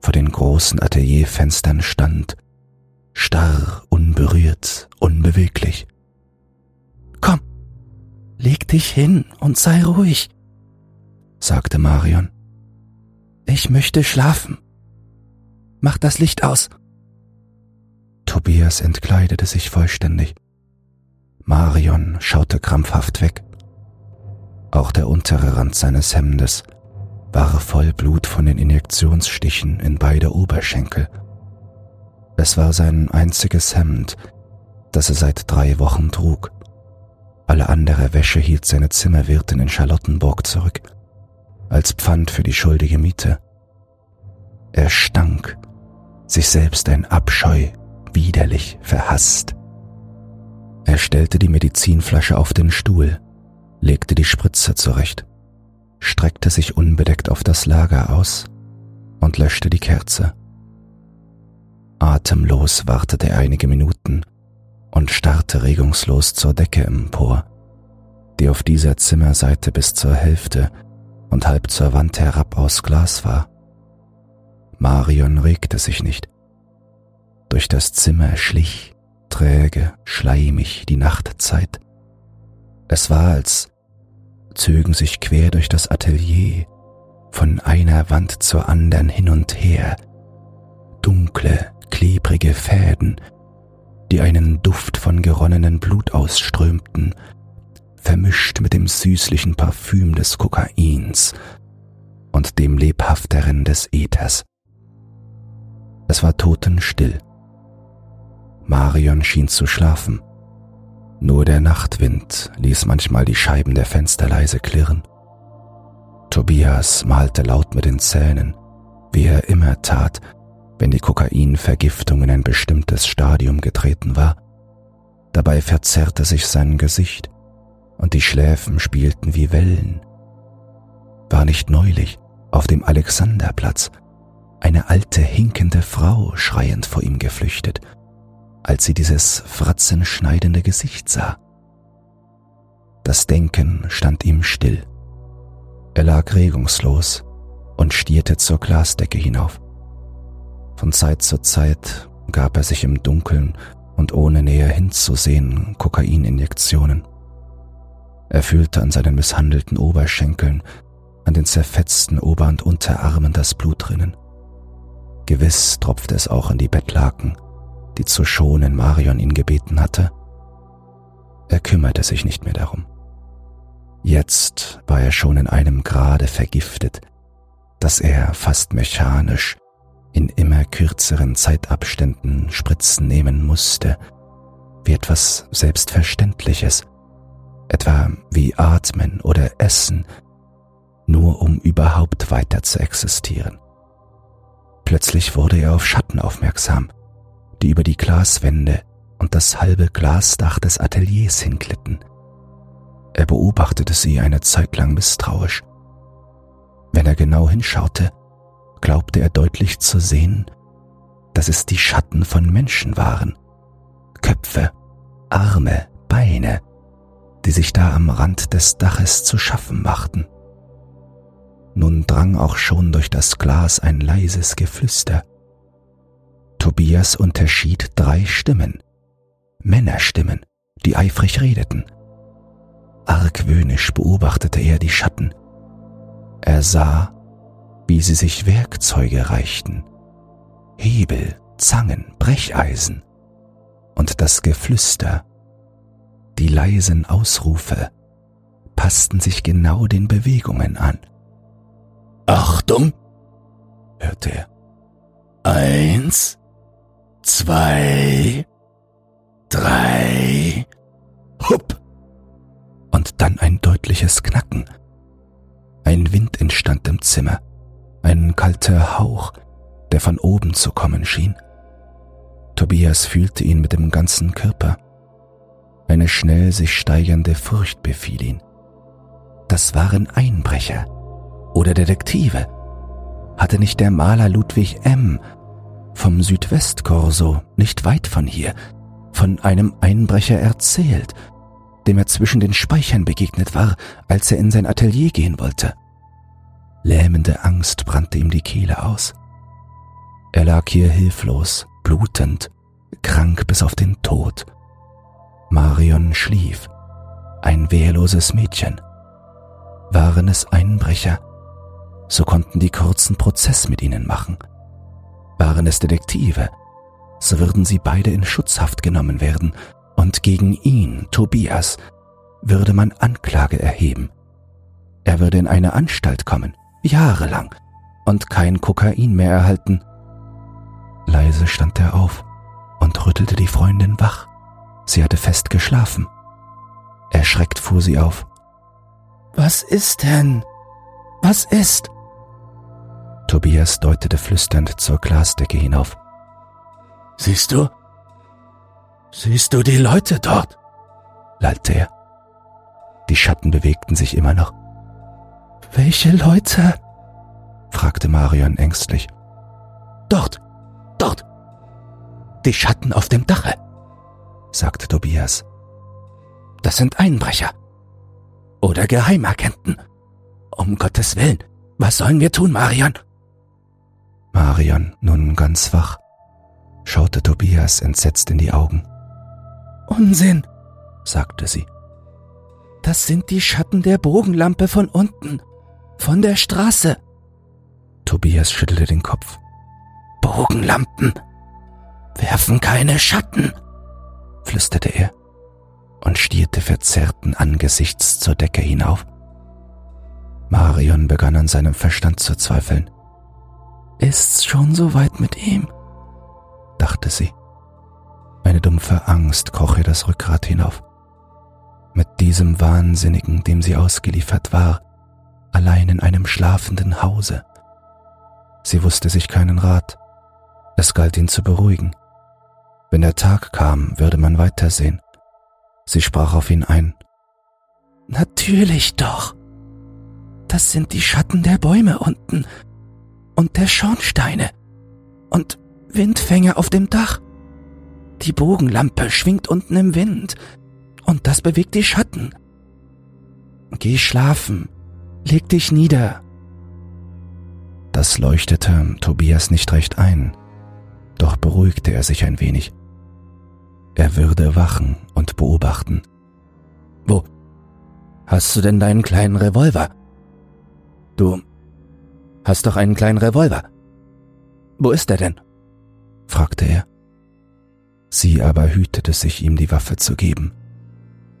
vor den großen Atelierfenstern stand, starr, unberührt, unbeweglich. Komm, leg dich hin und sei ruhig, sagte Marion. Ich möchte schlafen. Mach das Licht aus. Tobias entkleidete sich vollständig. Marion schaute krampfhaft weg. Auch der untere Rand seines Hemdes war voll Blut von den Injektionsstichen in beide Oberschenkel. Es war sein einziges Hemd, das er seit drei Wochen trug. Alle andere Wäsche hielt seine Zimmerwirtin in Charlottenburg zurück, als Pfand für die schuldige Miete. Er stank, sich selbst ein Abscheu, widerlich, verhasst. Er stellte die Medizinflasche auf den Stuhl, legte die Spritze zurecht, streckte sich unbedeckt auf das Lager aus und löschte die Kerze. Atemlos wartete er einige Minuten und starrte regungslos zur Decke empor, die auf dieser Zimmerseite bis zur Hälfte und halb zur Wand herab aus Glas war. Marion regte sich nicht. Durch das Zimmer schlich, träge, schleimig die Nachtzeit. Es war, als zögen sich quer durch das Atelier, von einer Wand zur anderen hin und her, dunkle, klebrige Fäden, die einen Duft von geronnenem Blut ausströmten, vermischt mit dem süßlichen Parfüm des Kokains und dem lebhafteren des Äthers. Es war totenstill. Marion schien zu schlafen. Nur der Nachtwind ließ manchmal die Scheiben der Fenster leise klirren. Tobias malte laut mit den Zähnen, wie er immer tat, wenn die Kokainvergiftung in ein bestimmtes Stadium getreten war. Dabei verzerrte sich sein Gesicht und die Schläfen spielten wie Wellen. War nicht neulich auf dem Alexanderplatz eine alte hinkende Frau schreiend vor ihm geflüchtet, als sie dieses fratzenschneidende Gesicht sah. Das Denken stand ihm still. Er lag regungslos und stierte zur Glasdecke hinauf. Von Zeit zu Zeit gab er sich im Dunkeln und ohne näher hinzusehen Kokaininjektionen. Er fühlte an seinen misshandelten Oberschenkeln, an den zerfetzten Ober- und Unterarmen das Blut rinnen. Gewiss tropfte es auch in die Bettlaken, die zu schonen Marion ihn gebeten hatte. Er kümmerte sich nicht mehr darum. Jetzt war er schon in einem Grade vergiftet, dass er fast mechanisch in immer kürzeren Zeitabständen Spritzen nehmen musste, wie etwas Selbstverständliches, etwa wie Atmen oder Essen, nur um überhaupt weiter zu existieren. Plötzlich wurde er auf Schatten aufmerksam, die über die Glaswände und das halbe Glasdach des Ateliers hinglitten. Er beobachtete sie eine Zeit lang misstrauisch. Wenn er genau hinschaute, glaubte er deutlich zu sehen, dass es die Schatten von Menschen waren. Köpfe, Arme, Beine, die sich da am Rand des Daches zu schaffen machten. Nun drang auch schon durch das Glas ein leises Geflüster. Tobias unterschied drei Stimmen, Männerstimmen, die eifrig redeten. Argwöhnisch beobachtete er die Schatten. Er sah, wie sie sich Werkzeuge reichten, Hebel, Zangen, Brecheisen und das Geflüster, die leisen Ausrufe passten sich genau den Bewegungen an. Achtung, hörte er. Eins, zwei, drei, hupp. Und dann ein deutliches Knacken. Ein Wind entstand im Zimmer, ein kalter Hauch, der von oben zu kommen schien. Tobias fühlte ihn mit dem ganzen Körper. Eine schnell sich steigernde Furcht befiel ihn. Das waren Einbrecher oder Detektive. Hatte nicht der Maler Ludwig M. vom Südwestkorso nicht weit von hier von einem Einbrecher erzählt, dem er zwischen den Speichern begegnet war, als er in sein Atelier gehen wollte. Lähmende Angst brannte ihm die Kehle aus. Er lag hier hilflos, blutend, krank bis auf den Tod. Marion schlief, ein wehrloses Mädchen. Waren es Einbrecher, so konnten die kurzen Prozess mit ihnen machen. Waren es Detektive, so würden sie beide in Schutzhaft genommen werden, und gegen ihn, Tobias, würde man Anklage erheben. Er würde in eine Anstalt kommen, Jahrelang. Und kein Kokain mehr erhalten. Leise stand er auf und rüttelte die Freundin wach. Sie hatte fest geschlafen. Erschreckt fuhr sie auf. Was ist denn? Was ist? Tobias deutete flüsternd zur Glasdecke hinauf. Siehst du? Siehst du die Leute dort? lallte er. Die Schatten bewegten sich immer noch. Welche Leute? fragte Marion ängstlich. Dort, dort. Die Schatten auf dem Dache, sagte Tobias. Das sind Einbrecher. Oder Geheimagenten. Um Gottes Willen, was sollen wir tun, Marion? Marion, nun ganz wach, schaute Tobias entsetzt in die Augen. Unsinn, sagte sie. Das sind die Schatten der Bogenlampe von unten, von der Straße. Tobias schüttelte den Kopf. Bogenlampen werfen keine Schatten, flüsterte er und stierte verzerrten Angesichts zur Decke hinauf. Marion begann an seinem Verstand zu zweifeln. Ist's schon so weit mit ihm? dachte sie. Eine dumpfe Angst kroch ihr das Rückgrat hinauf. Mit diesem Wahnsinnigen, dem sie ausgeliefert war, allein in einem schlafenden Hause. Sie wusste sich keinen Rat. Es galt ihn zu beruhigen. Wenn der Tag kam, würde man weitersehen. Sie sprach auf ihn ein. Natürlich doch. Das sind die Schatten der Bäume unten und der Schornsteine und Windfänger auf dem Dach. Die Bogenlampe schwingt unten im Wind und das bewegt die Schatten. Geh schlafen, leg dich nieder. Das leuchtete Tobias nicht recht ein, doch beruhigte er sich ein wenig. Er würde wachen und beobachten. Wo? Hast du denn deinen kleinen Revolver? Du hast doch einen kleinen Revolver. Wo ist er denn? fragte er. Sie aber hütete sich, ihm die Waffe zu geben.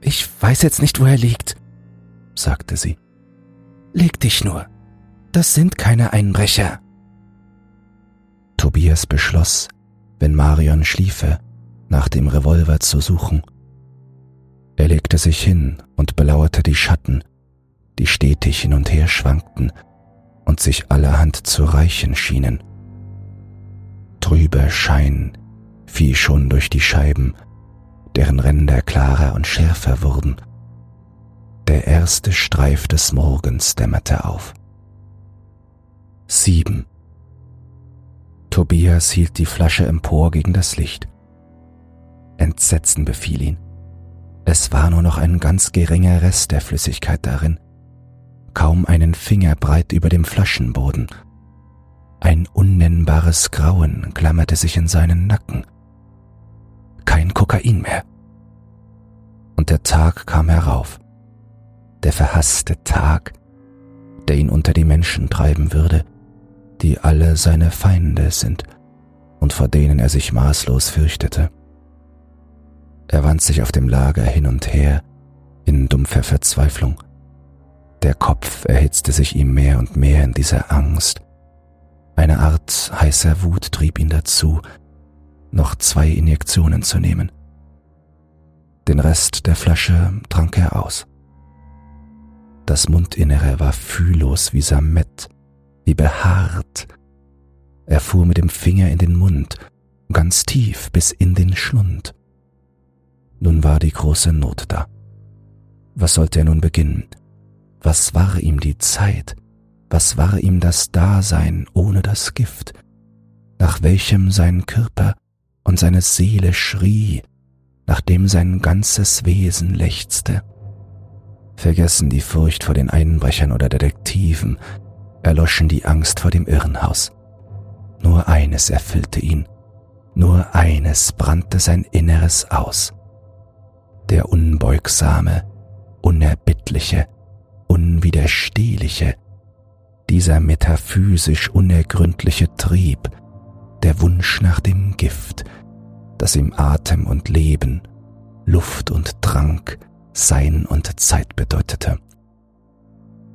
Ich weiß jetzt nicht, wo er liegt, sagte sie. Leg dich nur. Das sind keine Einbrecher. Tobias beschloss, wenn Marion schliefe, nach dem Revolver zu suchen. Er legte sich hin und belauerte die Schatten, die stetig hin und her schwankten und sich allerhand zu reichen schienen. Trüber Schein fiel schon durch die Scheiben, deren Ränder klarer und schärfer wurden. Der erste Streif des Morgens dämmerte auf. Sieben. Tobias hielt die Flasche empor gegen das Licht. Entsetzen befiel ihn. Es war nur noch ein ganz geringer Rest der Flüssigkeit darin, kaum einen Finger breit über dem Flaschenboden. Ein unnennbares Grauen klammerte sich in seinen Nacken. Kein Kokain mehr. Und der Tag kam herauf. Der verhasste Tag, der ihn unter die Menschen treiben würde, die alle seine Feinde sind und vor denen er sich maßlos fürchtete. Er wand sich auf dem Lager hin und her in dumpfer Verzweiflung. Der Kopf erhitzte sich ihm mehr und mehr in dieser Angst. Eine Art heißer Wut trieb ihn dazu, noch zwei Injektionen zu nehmen. Den Rest der Flasche trank er aus. Das Mundinnere war fühllos wie Samett, wie behaart. Er fuhr mit dem Finger in den Mund, ganz tief bis in den Schlund. Nun war die große Not da. Was sollte er nun beginnen? Was war ihm die Zeit? Was war ihm das Dasein ohne das Gift, nach welchem sein Körper und seine Seele schrie, nachdem sein ganzes Wesen lechzte? Vergessen die Furcht vor den Einbrechern oder Detektiven, erloschen die Angst vor dem Irrenhaus. Nur eines erfüllte ihn, nur eines brannte sein Inneres aus der unbeugsame, unerbittliche, unwiderstehliche, dieser metaphysisch unergründliche Trieb, der Wunsch nach dem Gift, das ihm Atem und Leben, Luft und Trank, Sein und Zeit bedeutete.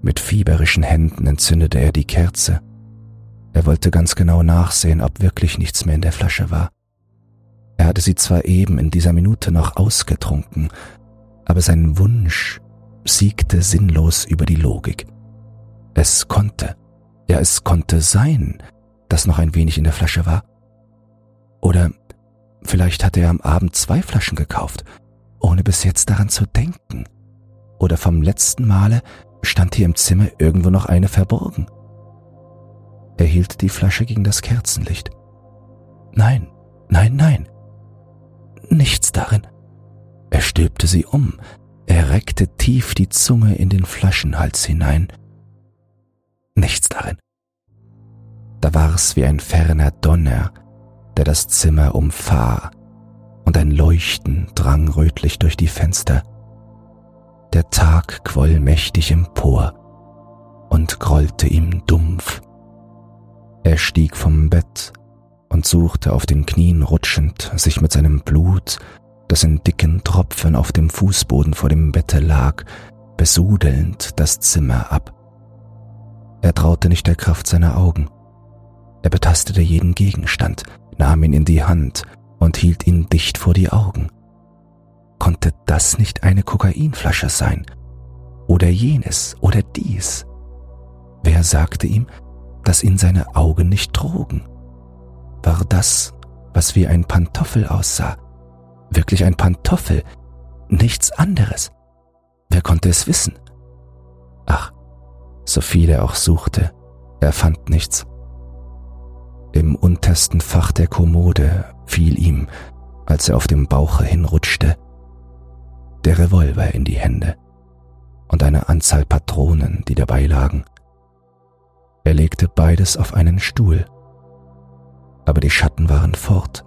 Mit fieberischen Händen entzündete er die Kerze. Er wollte ganz genau nachsehen, ob wirklich nichts mehr in der Flasche war. Er hatte sie zwar eben in dieser Minute noch ausgetrunken, aber sein Wunsch siegte sinnlos über die Logik. Es konnte, ja es konnte sein, dass noch ein wenig in der Flasche war. Oder vielleicht hatte er am Abend zwei Flaschen gekauft, ohne bis jetzt daran zu denken. Oder vom letzten Male stand hier im Zimmer irgendwo noch eine verborgen. Er hielt die Flasche gegen das Kerzenlicht. Nein, nein, nein. Nichts darin. Er stülpte sie um, er reckte tief die Zunge in den Flaschenhals hinein. Nichts darin. Da war's wie ein ferner Donner, der das Zimmer umfahr, und ein Leuchten drang rötlich durch die Fenster. Der Tag quoll mächtig empor und grollte ihm dumpf. Er stieg vom Bett und suchte auf den Knien rutschend, sich mit seinem Blut, das in dicken Tropfen auf dem Fußboden vor dem Bette lag, besudelnd das Zimmer ab. Er traute nicht der Kraft seiner Augen. Er betastete jeden Gegenstand, nahm ihn in die Hand und hielt ihn dicht vor die Augen. Konnte das nicht eine Kokainflasche sein? Oder jenes oder dies? Wer sagte ihm, dass ihn seine Augen nicht trugen? War das, was wie ein Pantoffel aussah, wirklich ein Pantoffel, nichts anderes? Wer konnte es wissen? Ach, so viel er auch suchte, er fand nichts. Im untersten Fach der Kommode fiel ihm, als er auf dem Bauche hinrutschte, der Revolver in die Hände und eine Anzahl Patronen, die dabei lagen. Er legte beides auf einen Stuhl, aber die Schatten waren fort.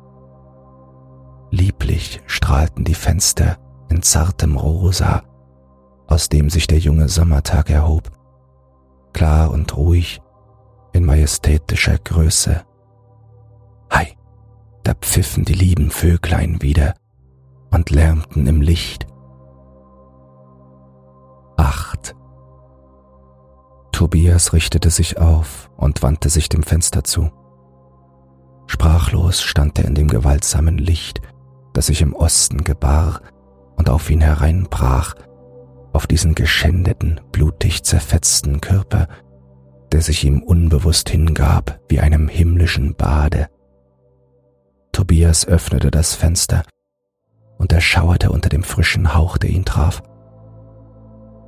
Lieblich strahlten die Fenster in zartem Rosa, aus dem sich der junge Sommertag erhob, klar und ruhig in majestätischer Größe Hei, da pfiffen die lieben Vöglein wieder und lärmten im Licht. Acht. Tobias richtete sich auf und wandte sich dem Fenster zu. Sprachlos stand er in dem gewaltsamen Licht, das sich im Osten gebar und auf ihn hereinbrach, auf diesen geschändeten, blutig zerfetzten Körper, der sich ihm unbewusst hingab wie einem himmlischen Bade. Tobias öffnete das Fenster und er schauerte unter dem frischen Hauch, der ihn traf.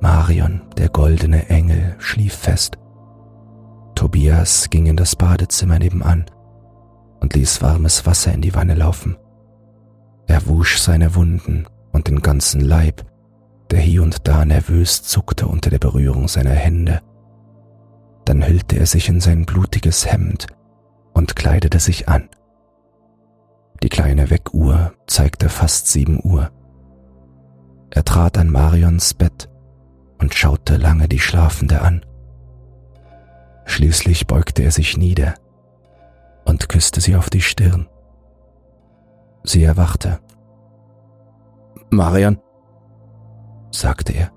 Marion, der goldene Engel, schlief fest. Tobias ging in das Badezimmer nebenan und ließ warmes Wasser in die Wanne laufen. Er wusch seine Wunden und den ganzen Leib, der hier und da nervös zuckte unter der Berührung seiner Hände. Dann hüllte er sich in sein blutiges Hemd und kleidete sich an. Die kleine Weckuhr zeigte fast sieben Uhr. Er trat an Marions Bett und schaute lange die Schlafende an. Schließlich beugte er sich nieder und küsste sie auf die Stirn. Sie erwachte. Marion, sagte er,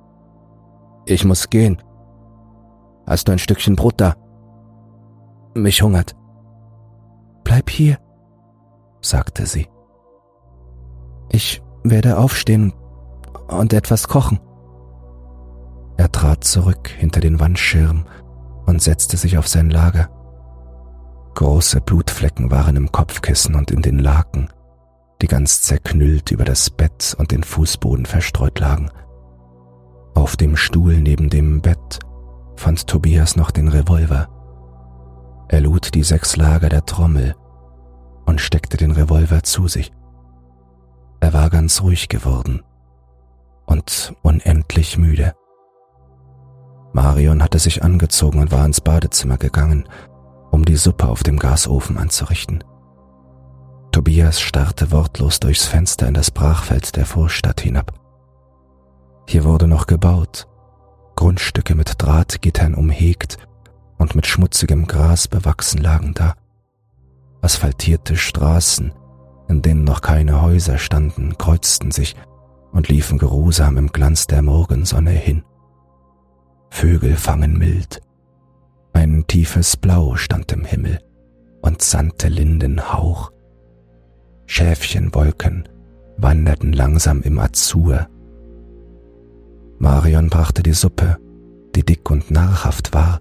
ich muss gehen. Hast du ein Stückchen Brot da? Mich hungert. Bleib hier, sagte sie. Ich werde aufstehen und etwas kochen. Er trat zurück hinter den Wandschirm und setzte sich auf sein Lager. Große Blutflecken waren im Kopfkissen und in den Laken, die ganz zerknüllt über das Bett und den Fußboden verstreut lagen. Auf dem Stuhl neben dem Bett fand Tobias noch den Revolver. Er lud die sechs Lager der Trommel und steckte den Revolver zu sich. Er war ganz ruhig geworden und unendlich müde. Marion hatte sich angezogen und war ins Badezimmer gegangen, um die Suppe auf dem Gasofen anzurichten. Tobias starrte wortlos durchs Fenster in das Brachfeld der Vorstadt hinab. Hier wurde noch gebaut, Grundstücke mit Drahtgittern umhegt und mit schmutzigem Gras bewachsen lagen da. Asphaltierte Straßen, in denen noch keine Häuser standen, kreuzten sich und liefen geruhsam im Glanz der Morgensonne hin. Vögel fangen mild. Ein tiefes Blau stand im Himmel und sandte linden Hauch. Schäfchenwolken wanderten langsam im Azur. Marion brachte die Suppe, die dick und narrhaft war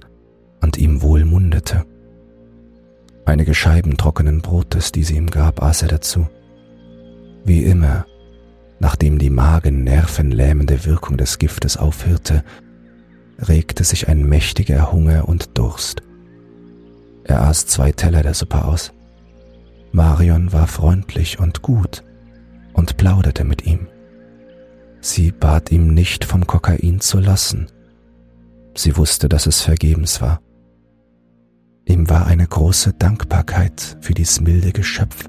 und ihm wohl mundete. Einige Scheiben trockenen Brotes, die sie ihm gab, aß er dazu. Wie immer, nachdem die magen-nervenlähmende Wirkung des Giftes aufhörte, regte sich ein mächtiger Hunger und Durst. Er aß zwei Teller der Suppe aus. Marion war freundlich und gut und plauderte mit ihm. Sie bat ihm nicht vom Kokain zu lassen. Sie wusste, dass es vergebens war. Ihm war eine große Dankbarkeit für dies milde Geschöpf,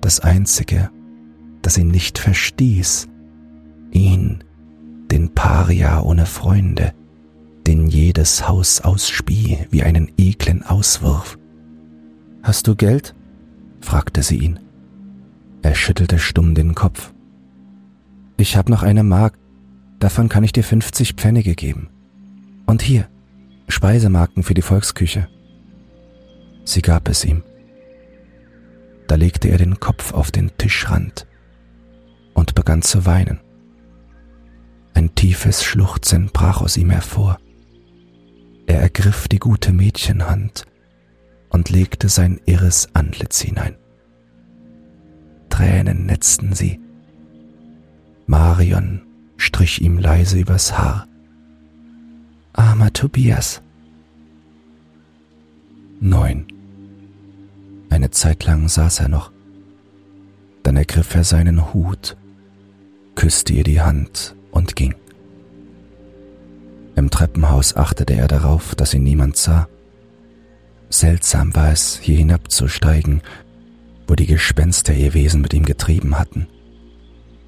das einzige, das ihn nicht verstieß, ihn, den Paria ohne Freunde, den jedes Haus ausspie wie einen eklen Auswurf. Hast du Geld? Fragte sie ihn. Er schüttelte stumm den Kopf. Ich hab noch eine Mark, davon kann ich dir 50 Pfennige geben. Und hier, Speisemarken für die Volksküche. Sie gab es ihm. Da legte er den Kopf auf den Tischrand und begann zu weinen. Ein tiefes Schluchzen brach aus ihm hervor. Er ergriff die gute Mädchenhand und legte sein irres Antlitz hinein. Tränen netzten sie. Marion strich ihm leise übers Haar. Armer Tobias. Neun. Eine Zeit lang saß er noch. Dann ergriff er seinen Hut, küsste ihr die Hand und ging. Im Treppenhaus achtete er darauf, dass ihn niemand sah. Seltsam war es, hier hinabzusteigen, wo die Gespenster ihr Wesen mit ihm getrieben hatten.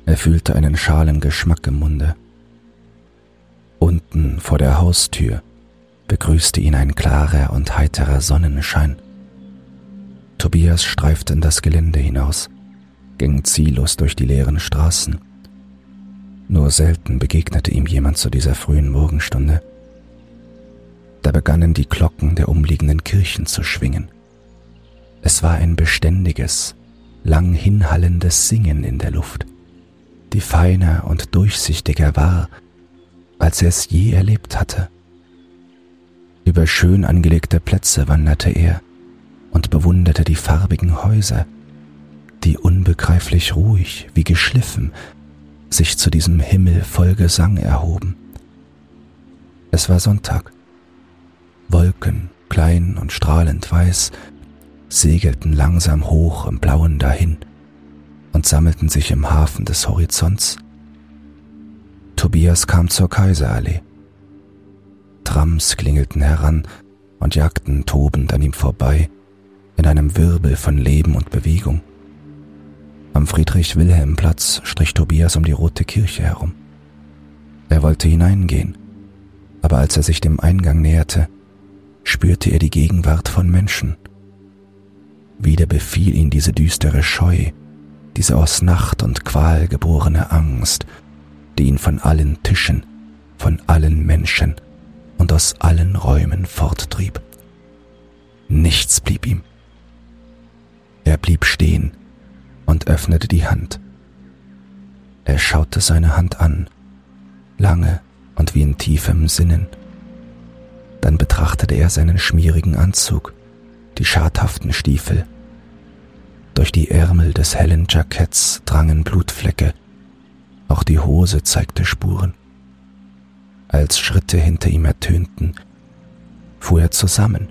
Er fühlte einen schalen Geschmack im Munde. Unten vor der Haustür begrüßte ihn ein klarer und heiterer Sonnenschein. Tobias streifte in das Gelände hinaus, ging ziellos durch die leeren Straßen. Nur selten begegnete ihm jemand zu dieser frühen Morgenstunde. Da begannen die Glocken der umliegenden Kirchen zu schwingen. Es war ein beständiges, lang hinhallendes Singen in der Luft, die feiner und durchsichtiger war, als er es je erlebt hatte. Über schön angelegte Plätze wanderte er und bewunderte die farbigen Häuser, die unbegreiflich ruhig wie geschliffen sich zu diesem Himmel voll Gesang erhoben. Es war Sonntag. Wolken, klein und strahlend weiß, segelten langsam hoch im Blauen dahin und sammelten sich im Hafen des Horizonts. Tobias kam zur Kaiserallee. Trams klingelten heran und jagten tobend an ihm vorbei in einem Wirbel von Leben und Bewegung. Am Friedrich-Wilhelm-Platz strich Tobias um die rote Kirche herum. Er wollte hineingehen, aber als er sich dem Eingang näherte, spürte er die Gegenwart von Menschen. Wieder befiel ihn diese düstere Scheu, diese aus Nacht und Qual geborene Angst, die ihn von allen Tischen, von allen Menschen und aus allen Räumen forttrieb. Nichts blieb ihm. Er blieb stehen, und öffnete die Hand. Er schaute seine Hand an, lange und wie in tiefem Sinnen. Dann betrachtete er seinen schmierigen Anzug, die schadhaften Stiefel. Durch die Ärmel des hellen Jacketts drangen Blutflecke, auch die Hose zeigte Spuren. Als Schritte hinter ihm ertönten, fuhr er zusammen.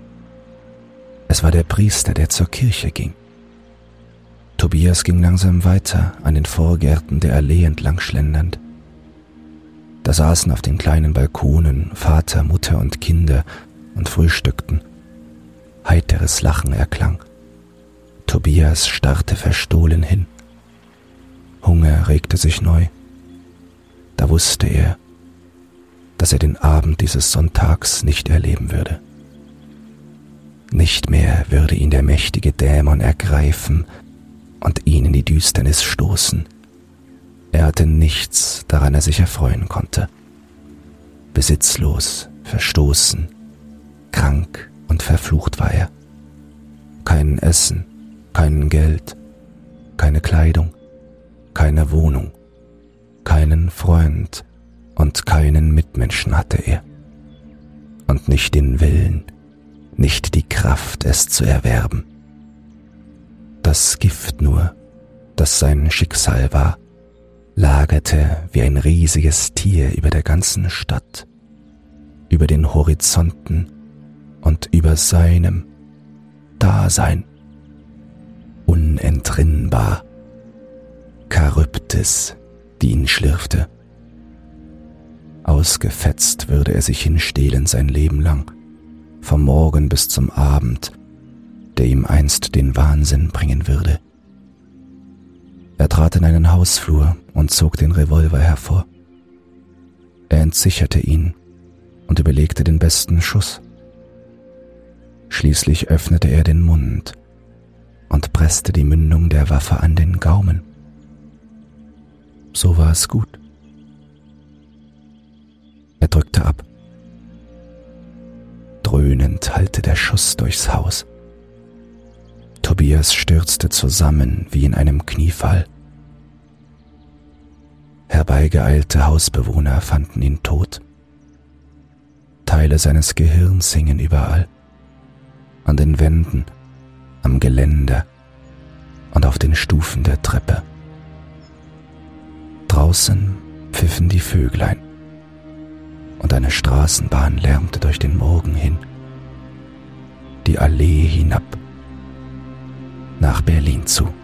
Es war der Priester, der zur Kirche ging. Tobias ging langsam weiter an den Vorgärten der Allee entlang schlendernd. Da saßen auf den kleinen Balkonen Vater, Mutter und Kinder und frühstückten. Heiteres Lachen erklang. Tobias starrte verstohlen hin. Hunger regte sich neu. Da wusste er, dass er den Abend dieses Sonntags nicht erleben würde. Nicht mehr würde ihn der mächtige Dämon ergreifen, und ihn in die Düsternis stoßen. Er hatte nichts, daran er sich erfreuen konnte. Besitzlos verstoßen, krank und verflucht war er. Kein Essen, kein Geld, keine Kleidung, keine Wohnung, keinen Freund und keinen Mitmenschen hatte er. Und nicht den Willen, nicht die Kraft, es zu erwerben. Das Gift nur, das sein Schicksal war, lagerte wie ein riesiges Tier über der ganzen Stadt, über den Horizonten und über seinem Dasein. Unentrinnbar. Charybdis, die ihn schlürfte. Ausgefetzt würde er sich hinstehlen sein Leben lang, vom Morgen bis zum Abend, der ihm einst den Wahnsinn bringen würde. Er trat in einen Hausflur und zog den Revolver hervor. Er entsicherte ihn und überlegte den besten Schuss. Schließlich öffnete er den Mund und presste die Mündung der Waffe an den Gaumen. So war es gut. Er drückte ab. Dröhnend hallte der Schuss durchs Haus. Tobias stürzte zusammen wie in einem Kniefall. Herbeigeeilte Hausbewohner fanden ihn tot. Teile seines Gehirns hingen überall, an den Wänden, am Geländer und auf den Stufen der Treppe. Draußen pfiffen die Vöglein und eine Straßenbahn lärmte durch den Morgen hin, die Allee hinab nach Berlin zu.